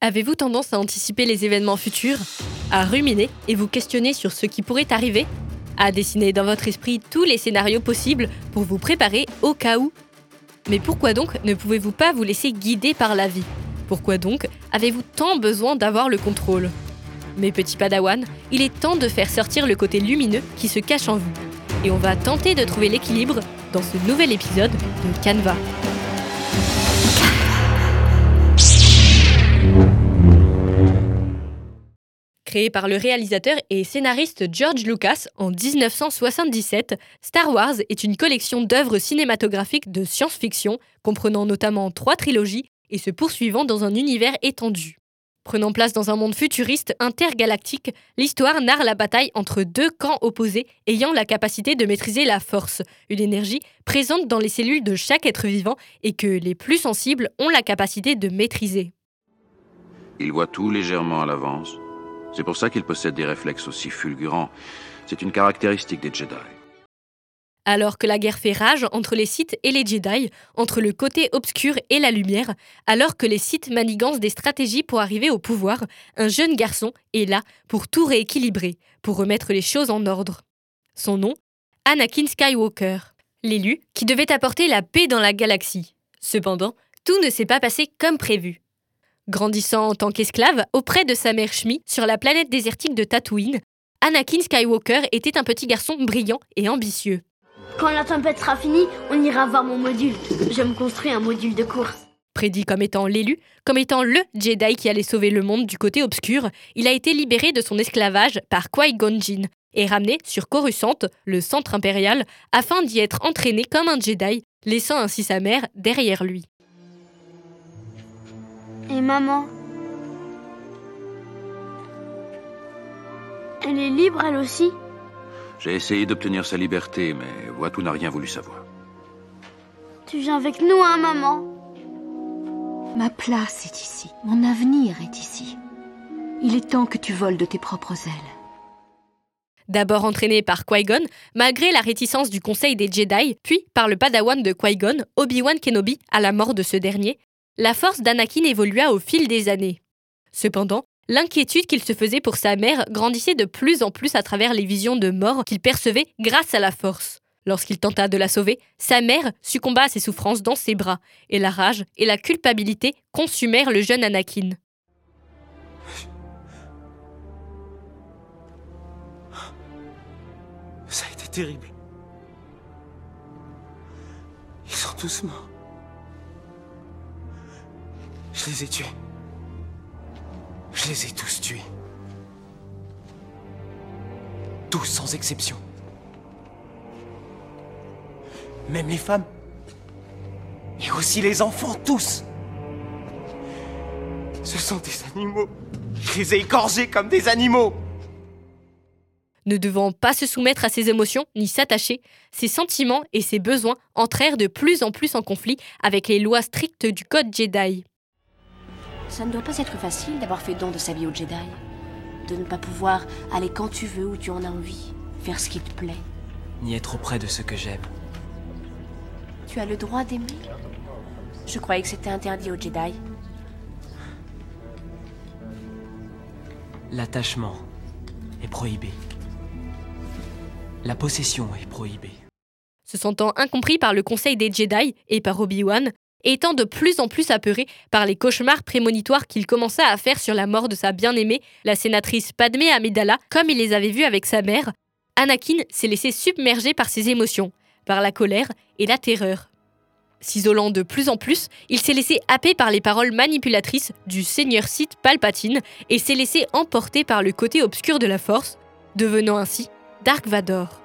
Avez-vous tendance à anticiper les événements futurs À ruminer et vous questionner sur ce qui pourrait arriver? À dessiner dans votre esprit tous les scénarios possibles pour vous préparer au cas où Mais pourquoi donc ne pouvez-vous pas vous laisser guider par la vie? Pourquoi donc avez-vous tant besoin d'avoir le contrôle? Mes petits padawans, il est temps de faire sortir le côté lumineux qui se cache en vous. Et on va tenter de trouver l'équilibre dans ce nouvel épisode de Canva. Créé par le réalisateur et scénariste George Lucas en 1977, Star Wars est une collection d'œuvres cinématographiques de science-fiction, comprenant notamment trois trilogies et se poursuivant dans un univers étendu. Prenant place dans un monde futuriste intergalactique, l'histoire narre la bataille entre deux camps opposés ayant la capacité de maîtriser la force, une énergie présente dans les cellules de chaque être vivant et que les plus sensibles ont la capacité de maîtriser. Il voit tout légèrement à l'avance c'est pour ça qu'il possède des réflexes aussi fulgurants. C'est une caractéristique des Jedi. Alors que la guerre fait rage entre les Sith et les Jedi, entre le côté obscur et la lumière, alors que les Sith manigancent des stratégies pour arriver au pouvoir, un jeune garçon est là pour tout rééquilibrer, pour remettre les choses en ordre. Son nom Anakin Skywalker, l'élu qui devait apporter la paix dans la galaxie. Cependant, tout ne s'est pas passé comme prévu. Grandissant en tant qu'esclave auprès de sa mère Shmi sur la planète désertique de Tatooine, Anakin Skywalker était un petit garçon brillant et ambitieux. Quand la tempête sera finie, on ira voir mon module. Je me construis un module de course. Prédit comme étant l'élu, comme étant le Jedi qui allait sauver le monde du côté obscur, il a été libéré de son esclavage par Qui-Gon Jinn et ramené sur Coruscant, le centre impérial, afin d'y être entraîné comme un Jedi, laissant ainsi sa mère derrière lui. Et maman Elle est libre elle aussi? J'ai essayé d'obtenir sa liberté, mais Watu n'a rien voulu savoir. Tu viens avec nous, hein, maman? Ma place est ici. Mon avenir est ici. Il est temps que tu voles de tes propres ailes. D'abord entraîné par Qui-Gon, malgré la réticence du Conseil des Jedi, puis par le padawan de Qui-Gon, Obi-Wan Kenobi, à la mort de ce dernier, la force d'Anakin évolua au fil des années. Cependant, l'inquiétude qu'il se faisait pour sa mère grandissait de plus en plus à travers les visions de mort qu'il percevait grâce à la force. Lorsqu'il tenta de la sauver, sa mère succomba à ses souffrances dans ses bras, et la rage et la culpabilité consumèrent le jeune Anakin. Ça a été terrible. Ils sont tous morts. Je les ai tués. Je les ai tous tués. Tous sans exception. Même les femmes. Et aussi les enfants, tous. Ce sont des animaux. Je les ai égorgés comme des animaux. Ne devant pas se soumettre à ses émotions ni s'attacher, ses sentiments et ses besoins entrèrent de plus en plus en conflit avec les lois strictes du Code Jedi. Ça ne doit pas être facile d'avoir fait don de sa vie au Jedi. De ne pas pouvoir aller quand tu veux, où tu en as envie, faire ce qui te plaît. Ni être auprès de ce que j'aime. Tu as le droit d'aimer Je croyais que c'était interdit aux Jedi. L'attachement est prohibé. La possession est prohibée. Se sentant incompris par le conseil des Jedi et par Obi-Wan, étant de plus en plus apeuré par les cauchemars prémonitoires qu'il commença à faire sur la mort de sa bien-aimée, la sénatrice Padmé Amidala, comme il les avait vus avec sa mère, Anakin s'est laissé submerger par ses émotions, par la colère et la terreur. S'isolant de plus en plus, il s'est laissé happer par les paroles manipulatrices du seigneur Sith Palpatine et s'est laissé emporter par le côté obscur de la Force, devenant ainsi Dark Vador.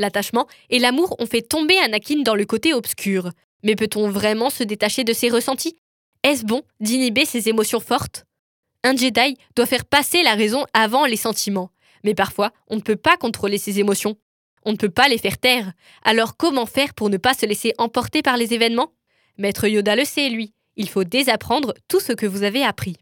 L'attachement et l'amour ont fait tomber Anakin dans le côté obscur. Mais peut-on vraiment se détacher de ses ressentis? Est-ce bon d'inhiber ses émotions fortes? Un Jedi doit faire passer la raison avant les sentiments. Mais parfois, on ne peut pas contrôler ses émotions. On ne peut pas les faire taire. Alors comment faire pour ne pas se laisser emporter par les événements? Maître Yoda le sait, lui. Il faut désapprendre tout ce que vous avez appris.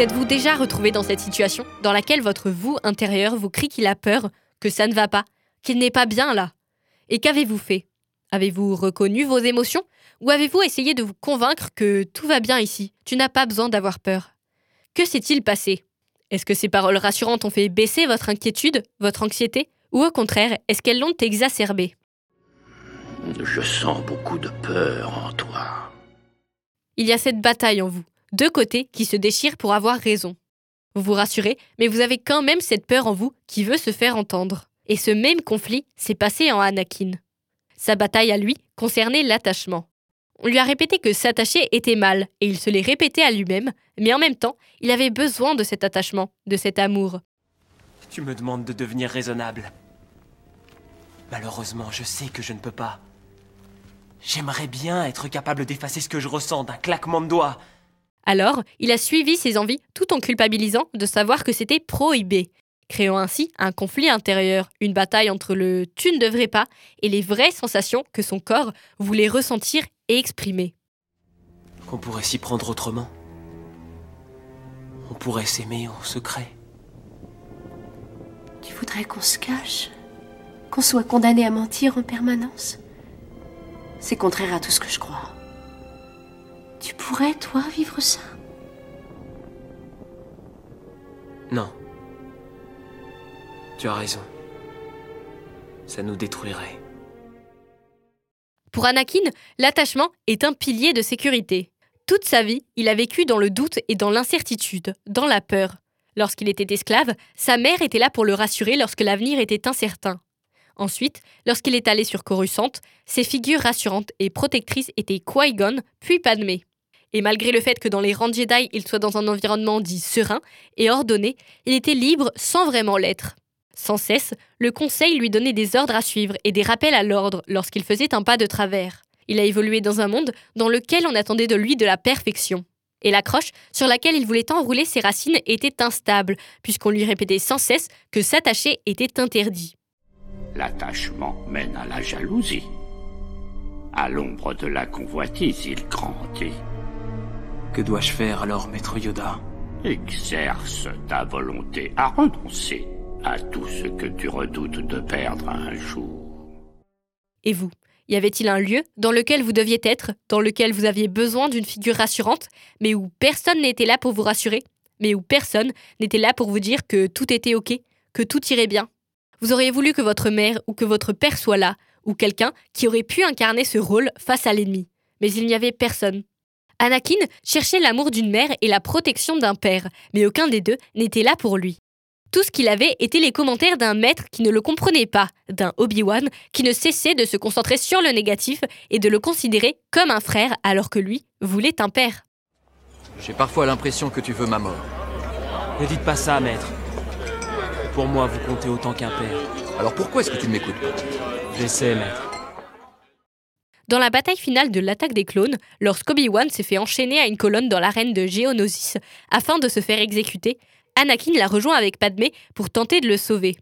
Vous êtes-vous déjà retrouvé dans cette situation dans laquelle votre vous intérieur vous crie qu'il a peur, que ça ne va pas, qu'il n'est pas bien là? Et qu'avez-vous fait? Avez-vous reconnu vos émotions? Ou avez-vous essayé de vous convaincre que tout va bien ici, tu n'as pas besoin d'avoir peur? Que s'est-il passé? Est-ce que ces paroles rassurantes ont fait baisser votre inquiétude, votre anxiété? Ou au contraire, est-ce qu'elles l'ont exacerbée? Je sens beaucoup de peur en toi. Il y a cette bataille en vous, deux côtés qui se déchirent pour avoir raison. Vous vous rassurez, mais vous avez quand même cette peur en vous qui veut se faire entendre. Et ce même conflit s'est passé en Anakin. Sa bataille à lui concernait l'attachement. On lui a répété que s'attacher était mal, et il se l'est répété à lui-même, mais en même temps, il avait besoin de cet attachement, de cet amour. Tu me demandes de devenir raisonnable. Malheureusement, je sais que je ne peux pas. J'aimerais bien être capable d'effacer ce que je ressens d'un claquement de doigts. Alors, il a suivi ses envies tout en culpabilisant de savoir que c'était prohibé, créant ainsi un conflit intérieur, une bataille entre le tu ne devrais pas et les vraies sensations que son corps voulait ressentir et exprimer. Qu'on pourrait s'y prendre autrement. On pourrait s'aimer en secret. Tu voudrais qu'on se cache? Qu'on soit condamné à mentir en permanence? C'est contraire à tout ce que je crois. Tu pourrais, toi, vivre ça? Non. Tu as raison. Ça nous détruirait. Pour Anakin, l'attachement est un pilier de sécurité. Toute sa vie, il a vécu dans le doute et dans l'incertitude, dans la peur. Lorsqu'il était esclave, sa mère était là pour le rassurer lorsque l'avenir était incertain. Ensuite, lorsqu'il est allé sur Coruscant, ses figures rassurantes et protectrices étaient Qui-Gon puis Padmé. Et malgré le fait que dans les rangs Jedi, il soit dans un environnement dit serein et ordonné, il était libre sans vraiment l'être. Sans cesse, le Conseil lui donnait des ordres à suivre et des rappels à l'ordre lorsqu'il faisait un pas de travers. Il a évolué dans un monde dans lequel on attendait de lui de la perfection. Et la croche sur laquelle il voulait enrouler ses racines était instable, puisqu'on lui répétait sans cesse que s'attacher était interdit. L'attachement mène à la jalousie. À l'ombre de la convoitise, il grandit. Que dois-je faire alors, maître Yoda Exerce ta volonté à renoncer à tout ce que tu redoutes de perdre un jour. Et vous Y avait-il un lieu dans lequel vous deviez être, dans lequel vous aviez besoin d'une figure rassurante, mais où personne n'était là pour vous rassurer, mais où personne n'était là pour vous dire que tout était OK, que tout irait bien? Vous auriez voulu que votre mère ou que votre père soit là, ou quelqu'un qui aurait pu incarner ce rôle face à l'ennemi. Mais il n'y avait personne. Anakin cherchait l'amour d'une mère et la protection d'un père, mais aucun des deux n'était là pour lui. Tout ce qu'il avait était les commentaires d'un maître qui ne le comprenait pas, d'un Obi-Wan qui ne cessait de se concentrer sur le négatif et de le considérer comme un frère alors que lui voulait un père. J'ai parfois l'impression que tu veux ma mort. Ne dites pas ça, maître. Pour moi, vous comptez autant qu'un père. Alors pourquoi est-ce que tu ne m'écoutes pas? J'essaie, maître. Dans la bataille finale de l'attaque des clones, lorsqu'Obi-Wan s'est fait enchaîner à une colonne dans l'arène de Geonosis afin de se faire exécuter, Anakin l'a rejoint avec Padmé pour tenter de le sauver.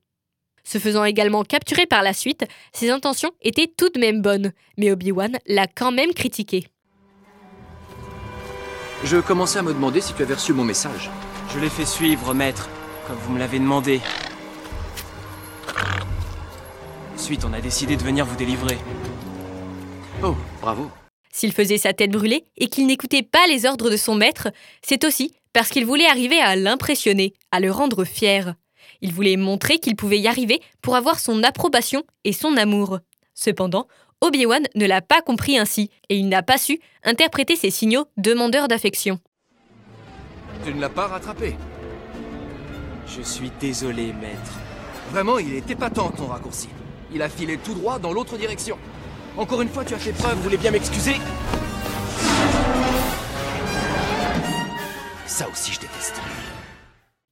Se faisant également capturer par la suite, ses intentions étaient tout de même bonnes, mais Obi-Wan l'a quand même critiqué. Je commençais à me demander si tu avais reçu mon message. Je l'ai fait suivre, maître, comme vous me l'avez demandé. Ensuite, on a décidé de venir vous délivrer. Oh, bravo. S'il faisait sa tête brûlée et qu'il n'écoutait pas les ordres de son maître, c'est aussi parce qu'il voulait arriver à l'impressionner, à le rendre fier. Il voulait montrer qu'il pouvait y arriver pour avoir son approbation et son amour. Cependant, Obi-Wan ne l'a pas compris ainsi, et il n'a pas su interpréter ses signaux demandeurs d'affection. Tu ne l'as pas rattrapé. Je suis désolé, maître. Vraiment, il est épatant ton raccourci. Il a filé tout droit dans l'autre direction. Encore une fois, tu as fait preuve. Vous voulez bien m'excuser Ça aussi, je déteste.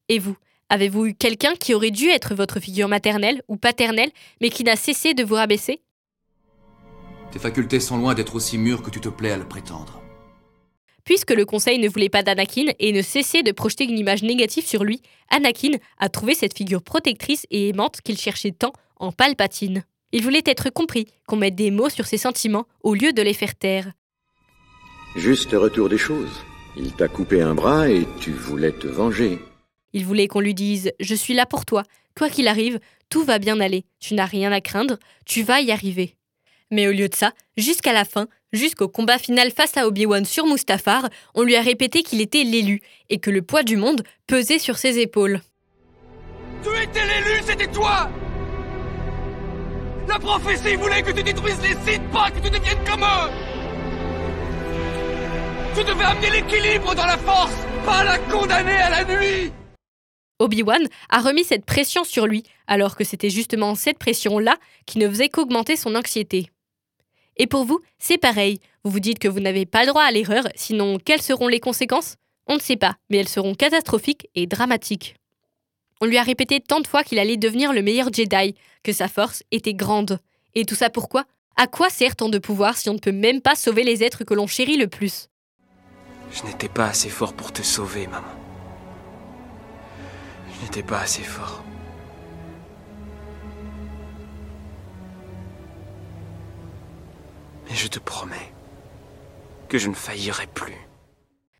Et vous Avez-vous eu quelqu'un qui aurait dû être votre figure maternelle ou paternelle, mais qui n'a cessé de vous rabaisser? Tes facultés sont loin d'être aussi mûres que tu te plais à le prétendre. Puisque le conseil ne voulait pas d'Anakin et ne cessait de projeter une image négative sur lui, Anakin a trouvé cette figure protectrice et aimante qu'il cherchait tant en Palpatine. Il voulait être compris, qu'on mette des mots sur ses sentiments au lieu de les faire taire. Juste retour des choses. Il t'a coupé un bras et tu voulais te venger. Il voulait qu'on lui dise Je suis là pour toi. Quoi qu'il arrive, tout va bien aller. Tu n'as rien à craindre, tu vas y arriver. Mais au lieu de ça, jusqu'à la fin, jusqu'au combat final face à Obi-Wan sur Mustafar, on lui a répété qu'il était l'élu et que le poids du monde pesait sur ses épaules. Tu étais l'élu, c'était toi La prophétie voulait que tu détruises les sites, pas que tu deviennes comme eux Tu devais amener l'équilibre dans la force, pas la condamner à la nuit Obi-Wan a remis cette pression sur lui, alors que c'était justement cette pression-là qui ne faisait qu'augmenter son anxiété. Et pour vous, c'est pareil. Vous vous dites que vous n'avez pas droit à l'erreur, sinon quelles seront les conséquences? On ne sait pas, mais elles seront catastrophiques et dramatiques. On lui a répété tant de fois qu'il allait devenir le meilleur Jedi, que sa force était grande. Et tout ça pourquoi? À quoi sert tant de pouvoir si on ne peut même pas sauver les êtres que l'on chérit le plus? Je n'étais pas assez fort pour te sauver, maman. Je n'étais pas assez fort. Mais je te promets que je ne faillirai plus.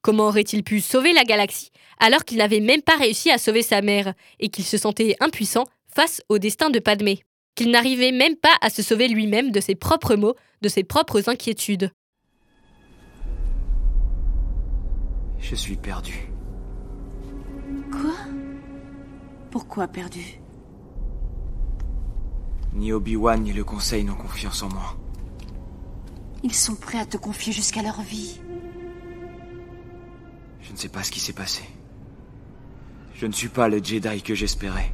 Comment aurait-il pu sauver la galaxie alors qu'il n'avait même pas réussi à sauver sa mère et qu'il se sentait impuissant face au destin de Padmé Qu'il n'arrivait même pas à se sauver lui-même de ses propres mots, de ses propres inquiétudes. Je suis perdu. Quoi? Pourquoi perdu? Ni Obi-Wan ni le Conseil n'ont confiance en moi. Ils sont prêts à te confier jusqu'à leur vie. Je ne sais pas ce qui s'est passé. Je ne suis pas le Jedi que j'espérais.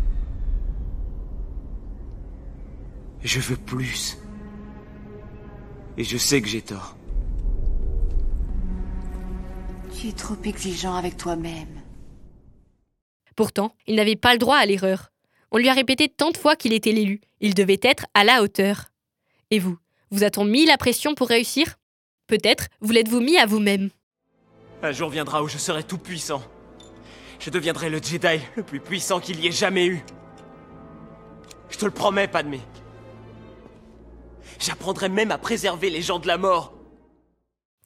Je veux plus. Et je sais que j'ai tort. Tu es trop exigeant avec toi-même. Pourtant, il n'avait pas le droit à l'erreur. On lui a répété tant de fois qu'il était l'élu. Il devait être à la hauteur. Et vous, vous a-t-on mis la pression pour réussir? Peut-être vous l'êtes-vous mis à vous-même. Un jour viendra où je serai tout puissant. Je deviendrai le Jedi le plus puissant qu'il y ait jamais eu. Je te le promets, Padmé. J'apprendrai même à préserver les gens de la mort.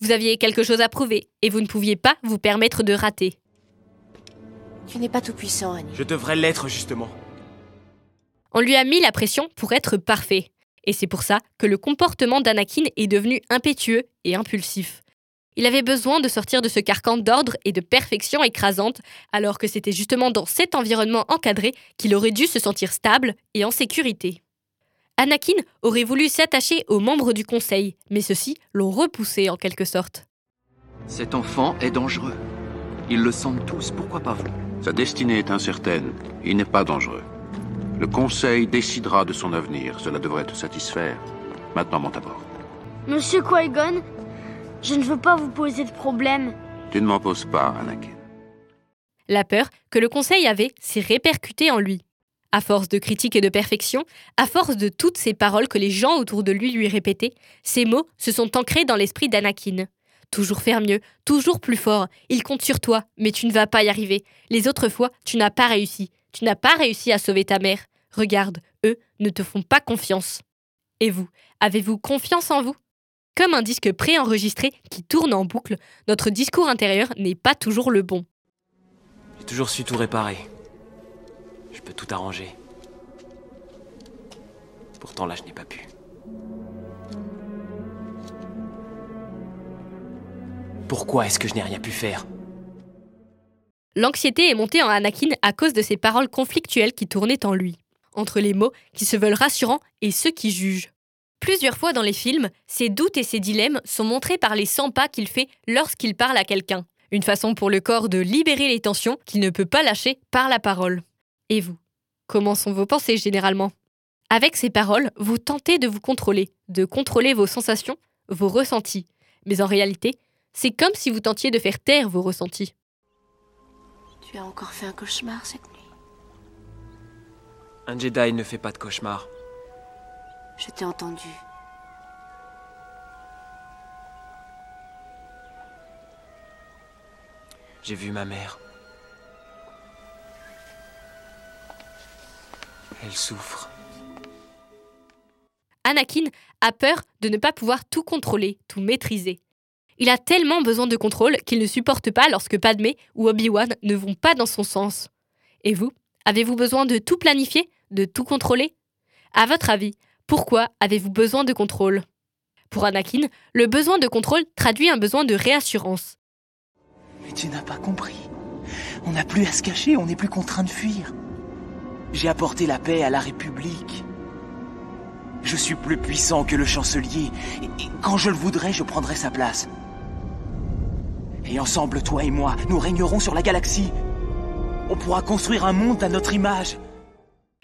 Vous aviez quelque chose à prouver et vous ne pouviez pas vous permettre de rater. Tu n'es pas tout puissant, Annie. Je devrais l'être, justement. On lui a mis la pression pour être parfait. Et c'est pour ça que le comportement d'Anakin est devenu impétueux et impulsif. Il avait besoin de sortir de ce carcan d'ordre et de perfection écrasante, alors que c'était justement dans cet environnement encadré qu'il aurait dû se sentir stable et en sécurité. Anakin aurait voulu s'attacher aux membres du Conseil, mais ceux-ci l'ont repoussé en quelque sorte. Cet enfant est dangereux. Ils le sentent tous, pourquoi pas vous? Sa destinée est incertaine. Il n'est pas dangereux. Le Conseil décidera de son avenir. Cela devrait te satisfaire. Maintenant, monte à bord. Monsieur Qui-Gon, je ne veux pas vous poser de problème. Tu ne m'en poses pas, Anakin. La peur que le Conseil avait s'est répercutée en lui. À force de critiques et de perfection, à force de toutes ces paroles que les gens autour de lui lui répétaient, ces mots se sont ancrés dans l'esprit d'Anakin. Toujours faire mieux, toujours plus fort, il compte sur toi, mais tu ne vas pas y arriver. Les autres fois, tu n'as pas réussi. Tu n'as pas réussi à sauver ta mère. Regarde, eux ne te font pas confiance. Et vous, avez-vous confiance en vous? Comme un disque préenregistré qui tourne en boucle, notre discours intérieur n'est pas toujours le bon. J'ai toujours su tout réparer. Je peux tout arranger. Pourtant là, je n'ai pas pu. Pourquoi est-ce que je n'ai rien pu faire? L'anxiété est montée en Anakin à cause de ces paroles conflictuelles qui tournaient en lui, entre les mots qui se veulent rassurants et ceux qui jugent. Plusieurs fois dans les films, ces doutes et ces dilemmes sont montrés par les 100 pas qu'il fait lorsqu'il parle à quelqu'un. Une façon pour le corps de libérer les tensions qu'il ne peut pas lâcher par la parole. Et vous Comment sont vos pensées généralement? Avec ces paroles, vous tentez de vous contrôler, de contrôler vos sensations, vos ressentis. Mais en réalité, c'est comme si vous tentiez de faire taire vos ressentis. Tu as encore fait un cauchemar cette nuit? Un Jedi ne fait pas de cauchemar. Je t'ai entendu. J'ai vu ma mère. Elle souffre. Anakin a peur de ne pas pouvoir tout contrôler, tout maîtriser. Il a tellement besoin de contrôle qu'il ne supporte pas lorsque Padmé ou Obi-Wan ne vont pas dans son sens. Et vous, avez-vous besoin de tout planifier, de tout contrôler? À votre avis, pourquoi avez-vous besoin de contrôle? Pour Anakin, le besoin de contrôle traduit un besoin de réassurance. Mais tu n'as pas compris. On n'a plus à se cacher, on n'est plus contraint de fuir. J'ai apporté la paix à la République. Je suis plus puissant que le chancelier, et quand je le voudrais, je prendrai sa place. Et ensemble, toi et moi, nous régnerons sur la galaxie. On pourra construire un monde à notre image.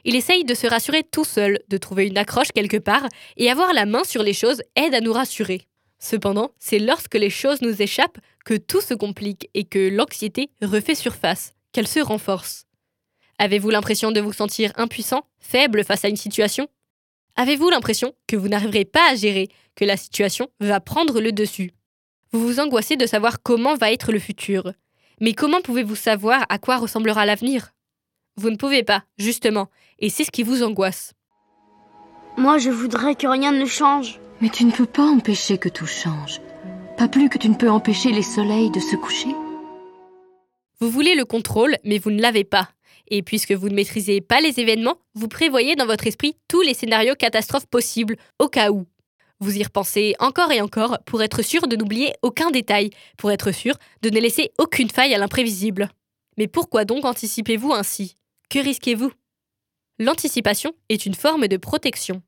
Il essaye de se rassurer tout seul, de trouver une accroche quelque part, et avoir la main sur les choses aide à nous rassurer. Cependant, c'est lorsque les choses nous échappent que tout se complique et que l'anxiété refait surface, qu'elle se renforce. Avez-vous l'impression de vous sentir impuissant, faible face à une situation? Avez-vous l'impression que vous n'arriverez pas à gérer, que la situation va prendre le dessus? Vous vous angoissez de savoir comment va être le futur. Mais comment pouvez-vous savoir à quoi ressemblera l'avenir? Vous ne pouvez pas, justement, et c'est ce qui vous angoisse. Moi, je voudrais que rien ne change. Mais tu ne peux pas empêcher que tout change. Pas plus que tu ne peux empêcher les soleils de se coucher. Vous voulez le contrôle, mais vous ne l'avez pas. Et puisque vous ne maîtrisez pas les événements, vous prévoyez dans votre esprit tous les scénarios catastrophes possibles, au cas où. Vous y repensez encore et encore pour être sûr de n'oublier aucun détail, pour être sûr de ne laisser aucune faille à l'imprévisible. Mais pourquoi donc anticipez-vous ainsi? Que risquez-vous? L'anticipation est une forme de protection.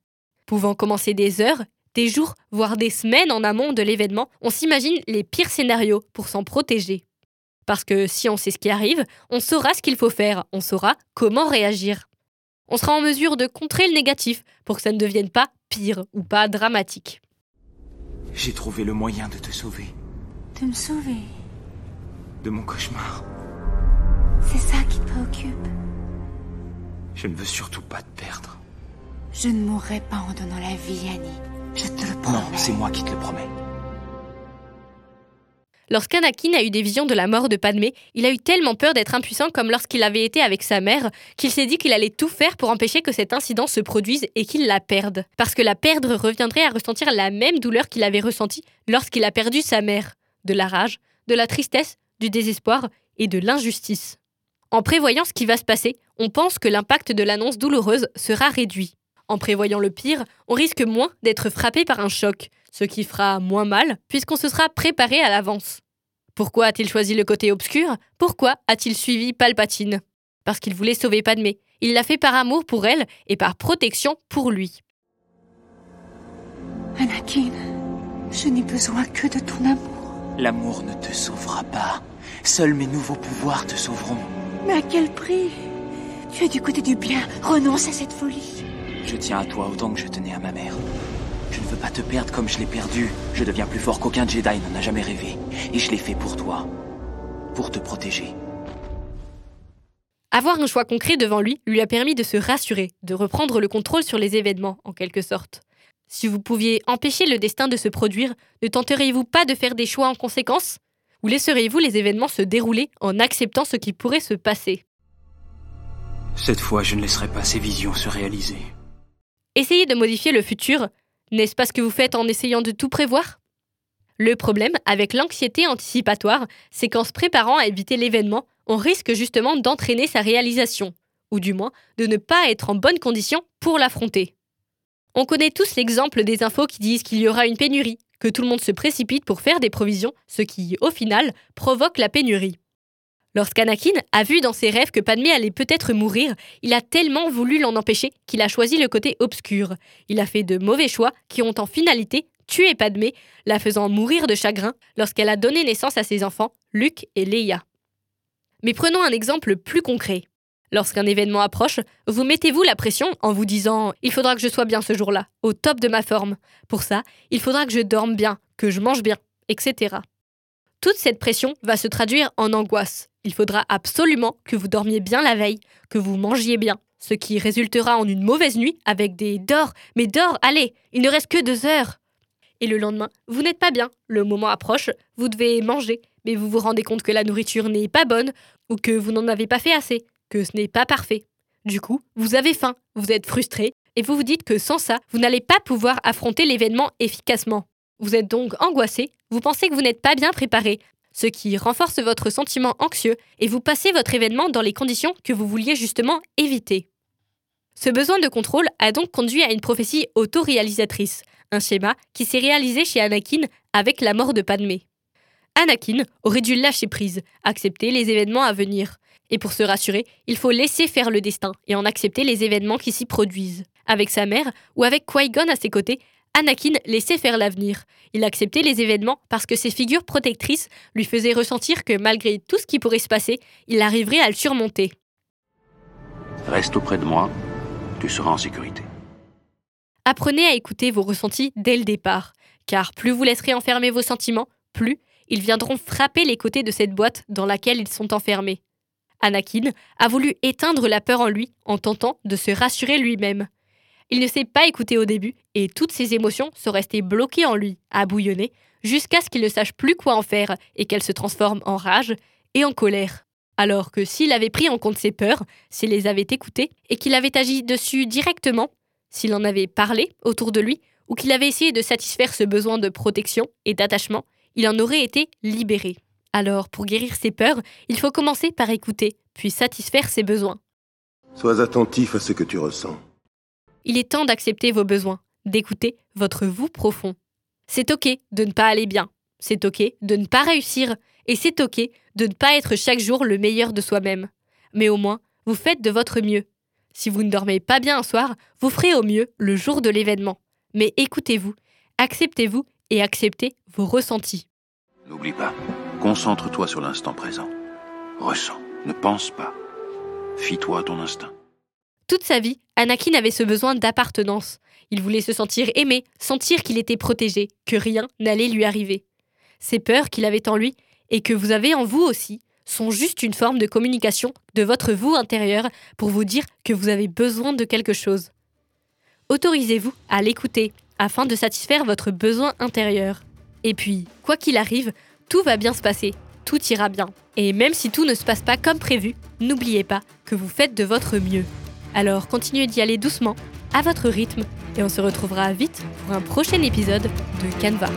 Pouvant commencer des heures, des jours, voire des semaines en amont de l'événement, on s'imagine les pires scénarios pour s'en protéger. Parce que si on sait ce qui arrive, on saura ce qu'il faut faire, on saura comment réagir. On sera en mesure de contrer le négatif pour que ça ne devienne pas pire ou pas dramatique. J'ai trouvé le moyen de te sauver. De me sauver De mon cauchemar. C'est ça qui te préoccupe Je ne veux surtout pas te perdre. Je ne mourrai pas en donnant la vie, Annie. Je te le promets. Non, c'est moi qui te le promets. Lorsqu'Anakin a eu des visions de la mort de Padmé, il a eu tellement peur d'être impuissant comme lorsqu'il avait été avec sa mère, qu'il s'est dit qu'il allait tout faire pour empêcher que cet incident se produise et qu'il la perde. Parce que la perdre reviendrait à ressentir la même douleur qu'il avait ressentie lorsqu'il a perdu sa mère. De la rage, de la tristesse, du désespoir et de l'injustice. En prévoyant ce qui va se passer, on pense que l'impact de l'annonce douloureuse sera réduit. En prévoyant le pire, on risque moins d'être frappé par un choc, ce qui fera moins mal puisqu'on se sera préparé à l'avance. Pourquoi a-t-il choisi le côté obscur? Pourquoi a-t-il suivi Palpatine? Parce qu'il voulait sauver Padmé. Il l'a fait par amour pour elle et par protection pour lui. Anakin, je n'ai besoin que de ton amour. L'amour ne te sauvera pas. Seuls mes nouveaux pouvoirs te sauveront. Mais à quel prix Tu es du côté du bien. Renonce à cette folie. Je tiens à toi autant que je tenais à ma mère. Je ne veux pas te perdre comme je l'ai perdu. Je deviens plus fort qu'aucun Jedi n'en a jamais rêvé. Et je l'ai fait pour toi. Pour te protéger. Avoir un choix concret devant lui lui a permis de se rassurer, de reprendre le contrôle sur les événements, en quelque sorte. Si vous pouviez empêcher le destin de se produire, ne tenteriez-vous pas de faire des choix en conséquence? Ou laisseriez-vous les événements se dérouler en acceptant ce qui pourrait se passer? Cette fois, je ne laisserai pas ces visions se réaliser. Essayez de modifier le futur, n'est-ce pas ce que vous faites en essayant de tout prévoir? Le problème avec l'anxiété anticipatoire, c'est qu'en se préparant à éviter l'événement, on risque justement d'entraîner sa réalisation, ou du moins de ne pas être en bonne condition pour l'affronter. On connaît tous l'exemple des infos qui disent qu'il y aura une pénurie, que tout le monde se précipite pour faire des provisions, ce qui, au final, provoque la pénurie. Lorsqu'Anakin a vu dans ses rêves que Padmé allait peut-être mourir, il a tellement voulu l'en empêcher qu'il a choisi le côté obscur. Il a fait de mauvais choix qui ont en finalité tué Padmé, la faisant mourir de chagrin lorsqu'elle a donné naissance à ses enfants, Luke et Leia. Mais prenons un exemple plus concret. Lorsqu'un événement approche, vous mettez-vous la pression en vous disant ⁇ Il faudra que je sois bien ce jour-là, au top de ma forme. Pour ça, il faudra que je dorme bien, que je mange bien, etc. ⁇ toute cette pression va se traduire en angoisse. Il faudra absolument que vous dormiez bien la veille, que vous mangiez bien, ce qui résultera en une mauvaise nuit avec des dors, mais dors, allez, il ne reste que deux heures. Et le lendemain, vous n'êtes pas bien, le moment approche, vous devez manger, mais vous vous rendez compte que la nourriture n'est pas bonne, ou que vous n'en avez pas fait assez, ce n'est pas parfait. Du coup, vous avez faim, vous êtes frustré, et vous vous dites que sans ça, vous n'allez pas pouvoir affronter l'événement efficacement. Vous êtes donc angoissé, vous pensez que vous n'êtes pas bien préparé, ce qui renforce votre sentiment anxieux et vous passez votre événement dans les conditions que vous vouliez justement éviter. Ce besoin de contrôle a donc conduit à une prophétie autoréalisatrice, un schéma qui s'est réalisé chez Anakin avec la mort de Padmé. Anakin aurait dû lâcher prise, accepter les événements à venir. Et pour se rassurer, il faut laisser faire le destin et en accepter les événements qui s'y produisent. Avec sa mère ou avec Qui-Gon à ses côtés, Anakin laissait faire l'avenir. Il acceptait les événements parce que ses figures protectrices lui faisaient ressentir que malgré tout ce qui pourrait se passer, il arriverait à le surmonter. Reste auprès de moi, tu seras en sécurité. Apprenez à écouter vos ressentis dès le départ, car plus vous laisserez enfermer vos sentiments, plus ils viendront frapper les côtés de cette boîte dans laquelle ils sont enfermés. Anakin a voulu éteindre la peur en lui en tentant de se rassurer lui-même. Il ne s'est pas écouté au début et toutes ses émotions sont restées bloquées en lui, à bouillonner, jusqu'à ce qu'il ne sache plus quoi en faire et qu'elles se transforment en rage et en colère. Alors que s'il avait pris en compte ses peurs, s'il les avait écoutées et qu'il avait agi dessus directement, s'il en avait parlé autour de lui ou qu'il avait essayé de satisfaire ce besoin de protection et d'attachement, il en aurait été libéré. Alors, pour guérir ses peurs, il faut commencer par écouter, puis satisfaire ses besoins. Sois attentif à ce que tu ressens. Il est temps d'accepter vos besoins, d'écouter votre vous profond. C'est ok de ne pas aller bien, c'est ok de ne pas réussir, et c'est ok de ne pas être chaque jour le meilleur de soi-même. Mais au moins, vous faites de votre mieux. Si vous ne dormez pas bien un soir, vous ferez au mieux le jour de l'événement. Mais écoutez-vous, acceptez-vous et acceptez vos ressentis. N'oublie pas, concentre-toi sur l'instant présent. Ressens, ne pense pas. Fie-toi à ton instinct. Toute sa vie, Anakin avait ce besoin d'appartenance. Il voulait se sentir aimé, sentir qu'il était protégé, que rien n'allait lui arriver. Ces peurs qu'il avait en lui, et que vous avez en vous aussi, sont juste une forme de communication de votre vous intérieur pour vous dire que vous avez besoin de quelque chose. Autorisez-vous à l'écouter afin de satisfaire votre besoin intérieur. Et puis, quoi qu'il arrive, tout va bien se passer, tout ira bien. Et même si tout ne se passe pas comme prévu, n'oubliez pas que vous faites de votre mieux. Alors continuez d'y aller doucement, à votre rythme, et on se retrouvera vite pour un prochain épisode de Canva.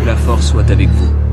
Que la force soit avec vous.